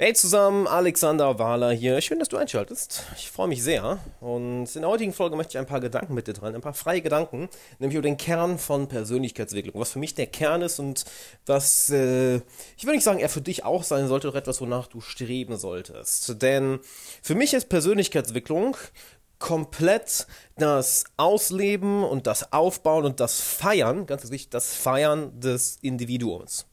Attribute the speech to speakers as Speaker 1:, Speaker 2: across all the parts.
Speaker 1: Hey zusammen, Alexander Wahler hier. Schön, dass du einschaltest. Ich freue mich sehr. Und in der heutigen Folge möchte ich ein paar Gedanken mit dir teilen, ein paar freie Gedanken, nämlich über den Kern von Persönlichkeitsentwicklung. Was für mich der Kern ist und was, äh, ich will nicht sagen, er für dich auch sein sollte, doch etwas, wonach du streben solltest. Denn für mich ist Persönlichkeitsentwicklung komplett das Ausleben und das Aufbauen und das Feiern, ganz wichtig, das Feiern des Individuums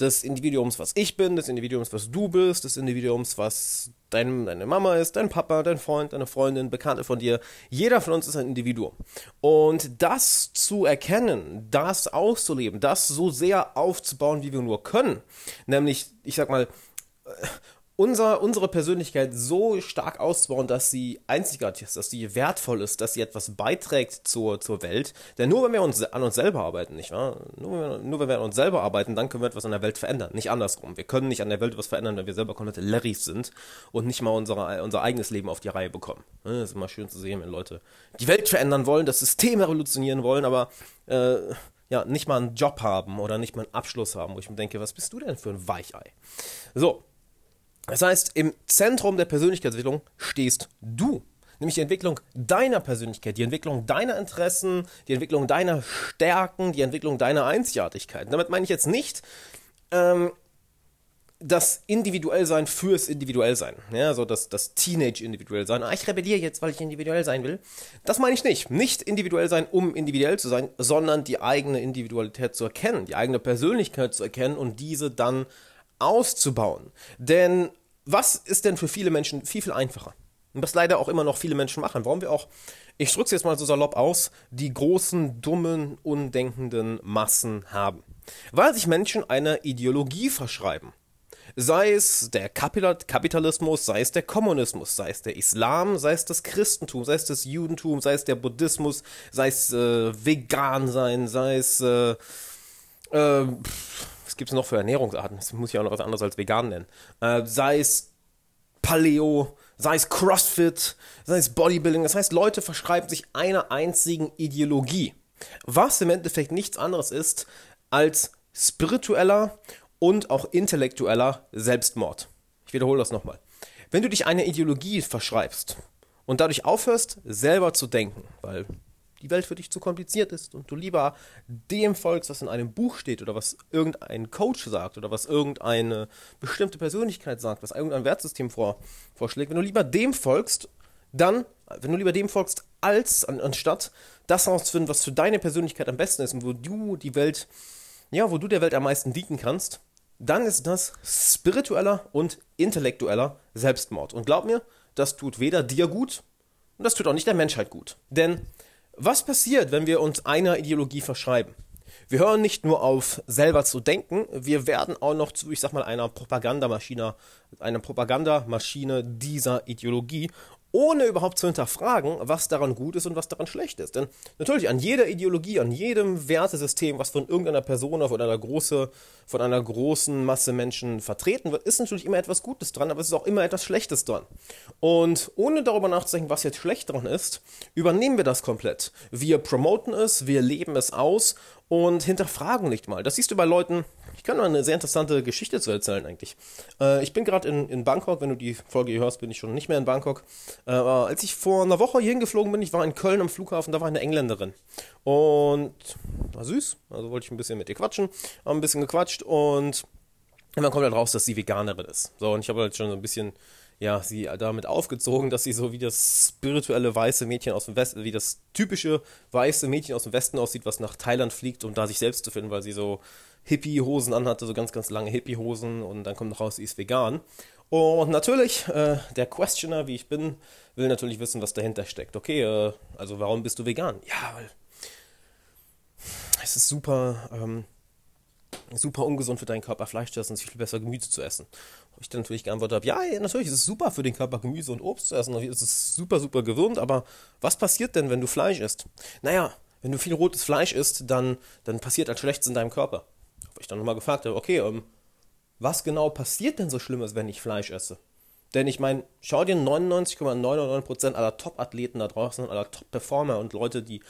Speaker 1: des Individuums, was ich bin, des Individuums, was du bist, des Individuums, was dein, deine Mama ist, dein Papa, dein Freund, deine Freundin, Bekannte von dir. Jeder von uns ist ein Individuum. Und das zu erkennen, das auszuleben, das so sehr aufzubauen, wie wir nur können, nämlich, ich sag mal, unser, unsere Persönlichkeit so stark auszubauen, dass sie einzigartig ist, dass sie wertvoll ist, dass sie etwas beiträgt zur, zur Welt. Denn nur wenn wir uns an uns selber arbeiten, nicht wahr? Nur wenn, wir, nur wenn wir an uns selber arbeiten, dann können wir etwas an der Welt verändern. Nicht andersrum. Wir können nicht an der Welt etwas verändern, wenn wir selber komplette Larrys sind und nicht mal unsere, unser eigenes Leben auf die Reihe bekommen. Das ist immer schön zu sehen, wenn Leute die Welt verändern wollen, das System revolutionieren wollen, aber äh, ja, nicht mal einen Job haben oder nicht mal einen Abschluss haben, wo ich mir denke, was bist du denn für ein Weichei? So, das heißt, im Zentrum der Persönlichkeitsentwicklung stehst du. Nämlich die Entwicklung deiner Persönlichkeit, die Entwicklung deiner Interessen, die Entwicklung deiner Stärken, die Entwicklung deiner Einzigartigkeit. damit meine ich jetzt nicht ähm, das Individuellsein fürs Individuellsein. Ja, so das, das Teenage-Individuellsein. Ah, ich rebelliere jetzt, weil ich individuell sein will. Das meine ich nicht. Nicht individuell sein, um individuell zu sein, sondern die eigene Individualität zu erkennen, die eigene Persönlichkeit zu erkennen und diese dann auszubauen. Denn was ist denn für viele Menschen viel, viel einfacher? Und was leider auch immer noch viele Menschen machen. Warum wir auch, ich drücke es jetzt mal so salopp aus, die großen, dummen, undenkenden Massen haben. Weil sich Menschen einer Ideologie verschreiben. Sei es der Kapitalismus, sei es der Kommunismus, sei es der Islam, sei es das Christentum, sei es das Judentum, sei es der Buddhismus, sei es äh, vegan sein, sei es äh, äh, was gibt es noch für Ernährungsarten? Das muss ich auch noch was anderes als vegan nennen. Äh, sei es Paleo, sei es CrossFit, sei es Bodybuilding. Das heißt, Leute verschreiben sich einer einzigen Ideologie. Was im Endeffekt nichts anderes ist als spiritueller und auch intellektueller Selbstmord. Ich wiederhole das nochmal. Wenn du dich einer Ideologie verschreibst und dadurch aufhörst, selber zu denken, weil die Welt für dich zu kompliziert ist und du lieber dem folgst, was in einem Buch steht oder was irgendein Coach sagt oder was irgendeine bestimmte Persönlichkeit sagt, was irgendein Wertsystem vor, vorschlägt, wenn du lieber dem folgst, dann, wenn du lieber dem folgst, als an, anstatt das herauszufinden, was für deine Persönlichkeit am besten ist und wo du die Welt, ja, wo du der Welt am meisten dienen kannst, dann ist das spiritueller und intellektueller Selbstmord. Und glaub mir, das tut weder dir gut und das tut auch nicht der Menschheit gut. Denn was passiert, wenn wir uns einer Ideologie verschreiben? Wir hören nicht nur auf, selber zu denken, wir werden auch noch zu, ich sag mal, einer Propagandamaschine, einer Propagandamaschine dieser Ideologie ohne überhaupt zu hinterfragen, was daran gut ist und was daran schlecht ist. Denn natürlich an jeder Ideologie, an jedem Wertesystem, was von irgendeiner Person oder von einer, große, von einer großen Masse Menschen vertreten wird, ist natürlich immer etwas Gutes dran, aber es ist auch immer etwas Schlechtes dran. Und ohne darüber nachzudenken, was jetzt schlecht dran ist, übernehmen wir das komplett. Wir promoten es, wir leben es aus und hinterfragen nicht mal. Das siehst du bei Leuten, ich kann mal eine sehr interessante Geschichte zu erzählen eigentlich. Äh, ich bin gerade in, in Bangkok, wenn du die Folge hier hörst, bin ich schon nicht mehr in Bangkok. Äh, als ich vor einer Woche hier hingeflogen bin, ich war in Köln am Flughafen, da war eine Engländerin. Und war süß, also wollte ich ein bisschen mit ihr quatschen, haben ein bisschen gequatscht und dann kommt halt raus, dass sie Veganerin ist. So, und ich habe halt schon so ein bisschen ja, sie damit aufgezogen, dass sie so wie das spirituelle weiße Mädchen aus dem Westen, wie das typische weiße Mädchen aus dem Westen aussieht, was nach Thailand fliegt, um da sich selbst zu finden, weil sie so Hippie-Hosen anhatte, so ganz, ganz lange Hippie-Hosen und dann kommt noch raus, sie ist vegan. Und natürlich, äh, der Questioner, wie ich bin, will natürlich wissen, was dahinter steckt. Okay, äh, also warum bist du vegan? Ja, weil es ist super, ähm, super ungesund für deinen Körper, Fleisch zu essen, es ist viel besser, Gemüse zu essen. Wo ich dann natürlich geantwortet habe, ja, natürlich ist es super für den Körper, Gemüse und Obst zu essen, es ist super, super gesund, aber was passiert denn, wenn du Fleisch isst? Naja, wenn du viel rotes Fleisch isst, dann, dann passiert als Schlechtes in deinem Körper. Wo ich dann nochmal gefragt habe, okay, ähm, was genau passiert denn so Schlimmes, wenn ich Fleisch esse? Denn ich meine, schau dir 99,99% aller Top-Athleten da draußen, aller Top-Performer und Leute, die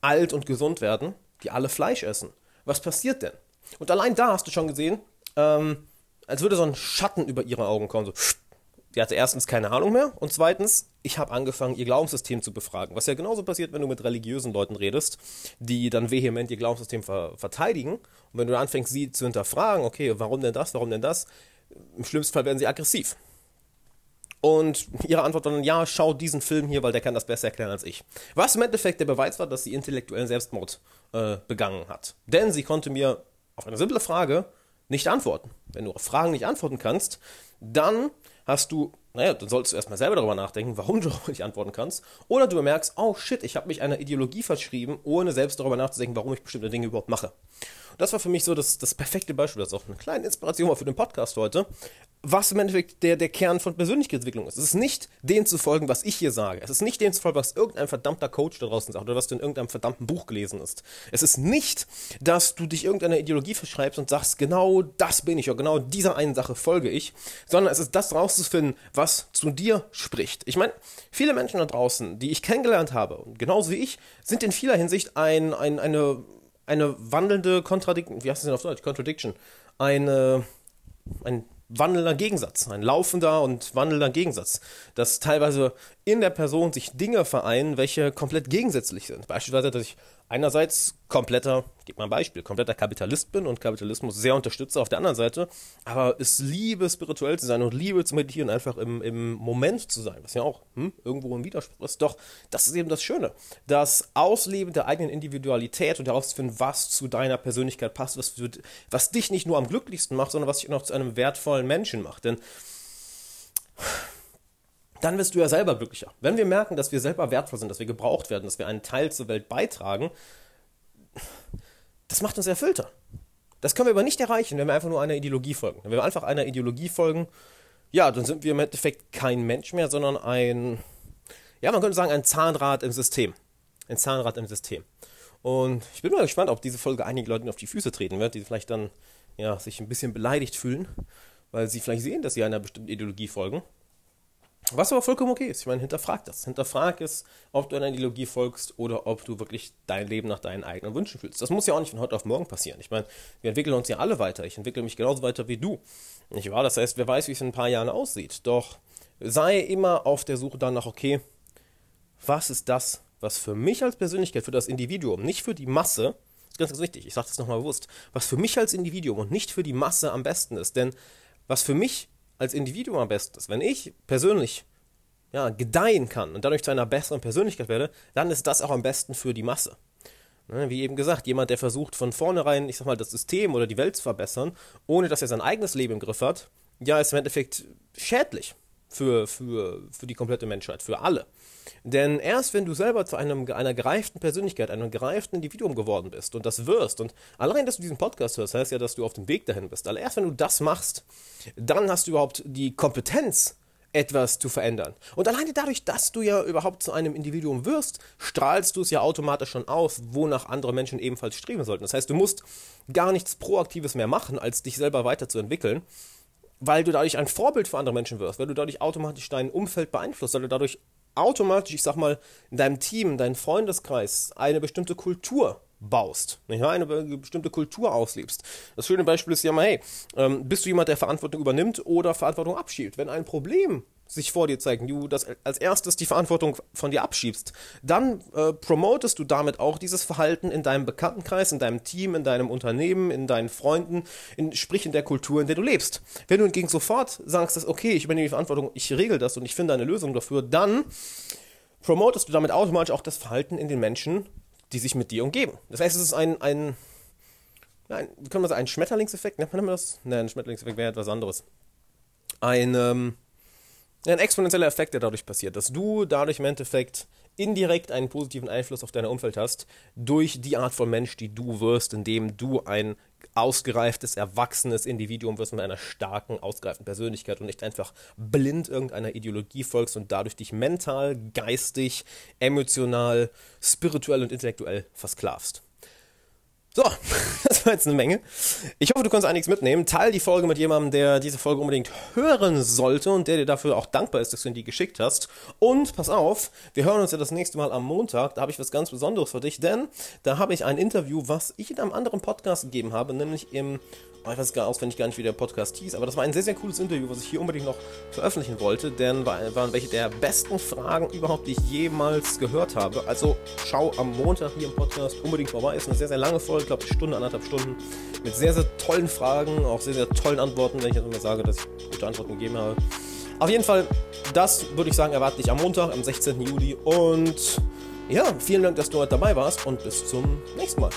Speaker 1: alt und gesund werden, die alle Fleisch essen. Was passiert denn? Und allein da hast du schon gesehen, ähm, als würde so ein Schatten über ihre Augen kommen. So. Sie hatte erstens keine Ahnung mehr und zweitens, ich habe angefangen, ihr Glaubenssystem zu befragen. Was ja genauso passiert, wenn du mit religiösen Leuten redest, die dann vehement ihr Glaubenssystem ver verteidigen. Und wenn du anfängst, sie zu hinterfragen, okay, warum denn das, warum denn das, im schlimmsten Fall werden sie aggressiv. Und ihre Antwort war dann, ja, schau diesen Film hier, weil der kann das besser erklären als ich. Was im Endeffekt der Beweis war, dass sie intellektuellen Selbstmord äh, begangen hat. Denn sie konnte mir auf eine simple Frage nicht antworten. Wenn du auf Fragen nicht antworten kannst, dann hast du, naja, dann solltest du erstmal selber darüber nachdenken, warum du nicht antworten kannst. Oder du bemerkst, oh shit, ich habe mich einer Ideologie verschrieben, ohne selbst darüber nachzudenken, warum ich bestimmte Dinge überhaupt mache. Das war für mich so das, das perfekte Beispiel, das ist auch eine kleine Inspiration war für den Podcast heute, was im Endeffekt der, der Kern von Persönlichkeitsentwicklung ist. Es ist nicht dem zu folgen, was ich hier sage. Es ist nicht dem zu folgen, was irgendein verdammter Coach da draußen sagt oder was du in irgendeinem verdammten Buch gelesen hast. Es ist nicht, dass du dich irgendeiner Ideologie verschreibst und sagst, genau das bin ich oder genau dieser einen Sache folge ich, sondern es ist das rauszufinden, was zu dir spricht. Ich meine, viele Menschen da draußen, die ich kennengelernt habe, genauso wie ich, sind in vieler Hinsicht ein, ein, eine, eine wandelnde Kontradiction, wie heißt das denn auf Deutsch? Contradiction. Eine, ein wandelnder Gegensatz, ein laufender und wandelnder Gegensatz, dass teilweise in der Person sich Dinge vereinen, welche komplett gegensätzlich sind. Beispielsweise, dass ich einerseits kompletter, gebe mal ein Beispiel, kompletter Kapitalist bin und Kapitalismus sehr unterstütze auf der anderen Seite, aber es liebe, spirituell zu sein und liebe zu meditieren, einfach im, im Moment zu sein, was ja auch hm, irgendwo ein Widerspruch ist. Doch, das ist eben das Schöne. Das Ausleben der eigenen Individualität und herauszufinden, was zu deiner Persönlichkeit passt, was, was dich nicht nur am glücklichsten macht, sondern was dich noch zu einem wertvollen Menschen macht. Denn dann wirst du ja selber glücklicher. Wenn wir merken, dass wir selber wertvoll sind, dass wir gebraucht werden, dass wir einen Teil zur Welt beitragen, das macht uns erfüllter. Das können wir aber nicht erreichen, wenn wir einfach nur einer Ideologie folgen. Wenn wir einfach einer Ideologie folgen, ja, dann sind wir im Endeffekt kein Mensch mehr, sondern ein, ja, man könnte sagen, ein Zahnrad im System. Ein Zahnrad im System. Und ich bin mal gespannt, ob diese Folge einige Leuten auf die Füße treten wird, die vielleicht dann, ja, sich ein bisschen beleidigt fühlen, weil sie vielleicht sehen, dass sie einer bestimmten Ideologie folgen was aber vollkommen okay ist. Ich meine, hinterfrag das. Hinterfrag es, ob du einer Ideologie folgst oder ob du wirklich dein Leben nach deinen eigenen Wünschen fühlst. Das muss ja auch nicht von heute auf morgen passieren. Ich meine, wir entwickeln uns ja alle weiter. Ich entwickle mich genauso weiter wie du. Nicht wahr? Das heißt, wer weiß, wie es in ein paar Jahren aussieht. Doch sei immer auf der Suche danach, okay, was ist das, was für mich als Persönlichkeit, für das Individuum, nicht für die Masse, ganz, ganz wichtig, ich sage das nochmal bewusst, was für mich als Individuum und nicht für die Masse am besten ist. Denn was für mich als Individuum am besten ist, wenn ich persönlich ja, gedeihen kann und dadurch zu einer besseren Persönlichkeit werde, dann ist das auch am besten für die Masse. Ne, wie eben gesagt, jemand, der versucht von vornherein, ich sag mal, das System oder die Welt zu verbessern, ohne dass er sein eigenes Leben im Griff hat, ja, ist im Endeffekt schädlich für, für, für die komplette Menschheit, für alle. Denn erst wenn du selber zu einem, einer gereiften Persönlichkeit, einem gereiften Individuum geworden bist und das wirst, und allein, dass du diesen Podcast hörst, heißt ja, dass du auf dem Weg dahin bist. Aber erst wenn du das machst, dann hast du überhaupt die Kompetenz, etwas zu verändern. Und alleine dadurch, dass du ja überhaupt zu einem Individuum wirst, strahlst du es ja automatisch schon aus, wonach andere Menschen ebenfalls streben sollten. Das heißt, du musst gar nichts Proaktives mehr machen, als dich selber weiterzuentwickeln, weil du dadurch ein Vorbild für andere Menschen wirst, weil du dadurch automatisch dein Umfeld beeinflusst, weil du dadurch automatisch, ich sag mal, in deinem Team, in deinem Freundeskreis eine bestimmte Kultur baust, nicht wahr? eine bestimmte Kultur auslebst. Das schöne Beispiel ist ja mal, hey, ähm, bist du jemand, der Verantwortung übernimmt oder Verantwortung abschiebt? Wenn ein Problem sich vor dir zeigt, du das als erstes die Verantwortung von dir abschiebst, dann äh, promotest du damit auch dieses Verhalten in deinem Bekanntenkreis, in deinem Team, in deinem Unternehmen, in deinen Freunden, in, sprich in der Kultur, in der du lebst. Wenn du hingegen sofort sagst, dass, okay, ich übernehme die Verantwortung, ich regel das und ich finde eine Lösung dafür, dann promotest du damit automatisch auch das Verhalten in den Menschen, die sich mit dir umgeben. Das heißt, es ist ein, ein, ein wie kann man sagen, ein Schmetterlingseffekt, nennt man das? Nein, ein Schmetterlingseffekt wäre etwas anderes. Ein, ähm, ein exponentieller Effekt, der dadurch passiert, dass du dadurch im Endeffekt indirekt einen positiven Einfluss auf dein Umfeld hast, durch die Art von Mensch, die du wirst, indem du ein ausgereiftes, erwachsenes Individuum wirst mit einer starken, ausgereiften Persönlichkeit und nicht einfach blind irgendeiner Ideologie folgst und dadurch dich mental, geistig, emotional, spirituell und intellektuell versklavst. So, das war jetzt eine Menge. Ich hoffe, du kannst einiges mitnehmen. Teil die Folge mit jemandem, der diese Folge unbedingt hören sollte und der dir dafür auch dankbar ist, dass du ihn die geschickt hast. Und pass auf, wir hören uns ja das nächste Mal am Montag. Da habe ich was ganz Besonderes für dich, denn da habe ich ein Interview, was ich in einem anderen Podcast gegeben habe, nämlich im Oh, ich weiß gar auswendig gar nicht, wie der Podcast hieß, aber das war ein sehr, sehr cooles Interview, was ich hier unbedingt noch veröffentlichen wollte, denn waren welche der besten Fragen überhaupt, die ich jemals gehört habe. Also schau am Montag hier im Podcast unbedingt vorbei. Ist eine sehr, sehr lange Folge, ich glaube eine Stunde, anderthalb Stunden, mit sehr, sehr tollen Fragen, auch sehr, sehr tollen Antworten, wenn ich jetzt mal sage, dass ich gute Antworten gegeben habe. Auf jeden Fall, das würde ich sagen, erwarte dich am Montag, am 16. Juli und ja, vielen Dank, dass du heute dabei warst und bis zum nächsten Mal.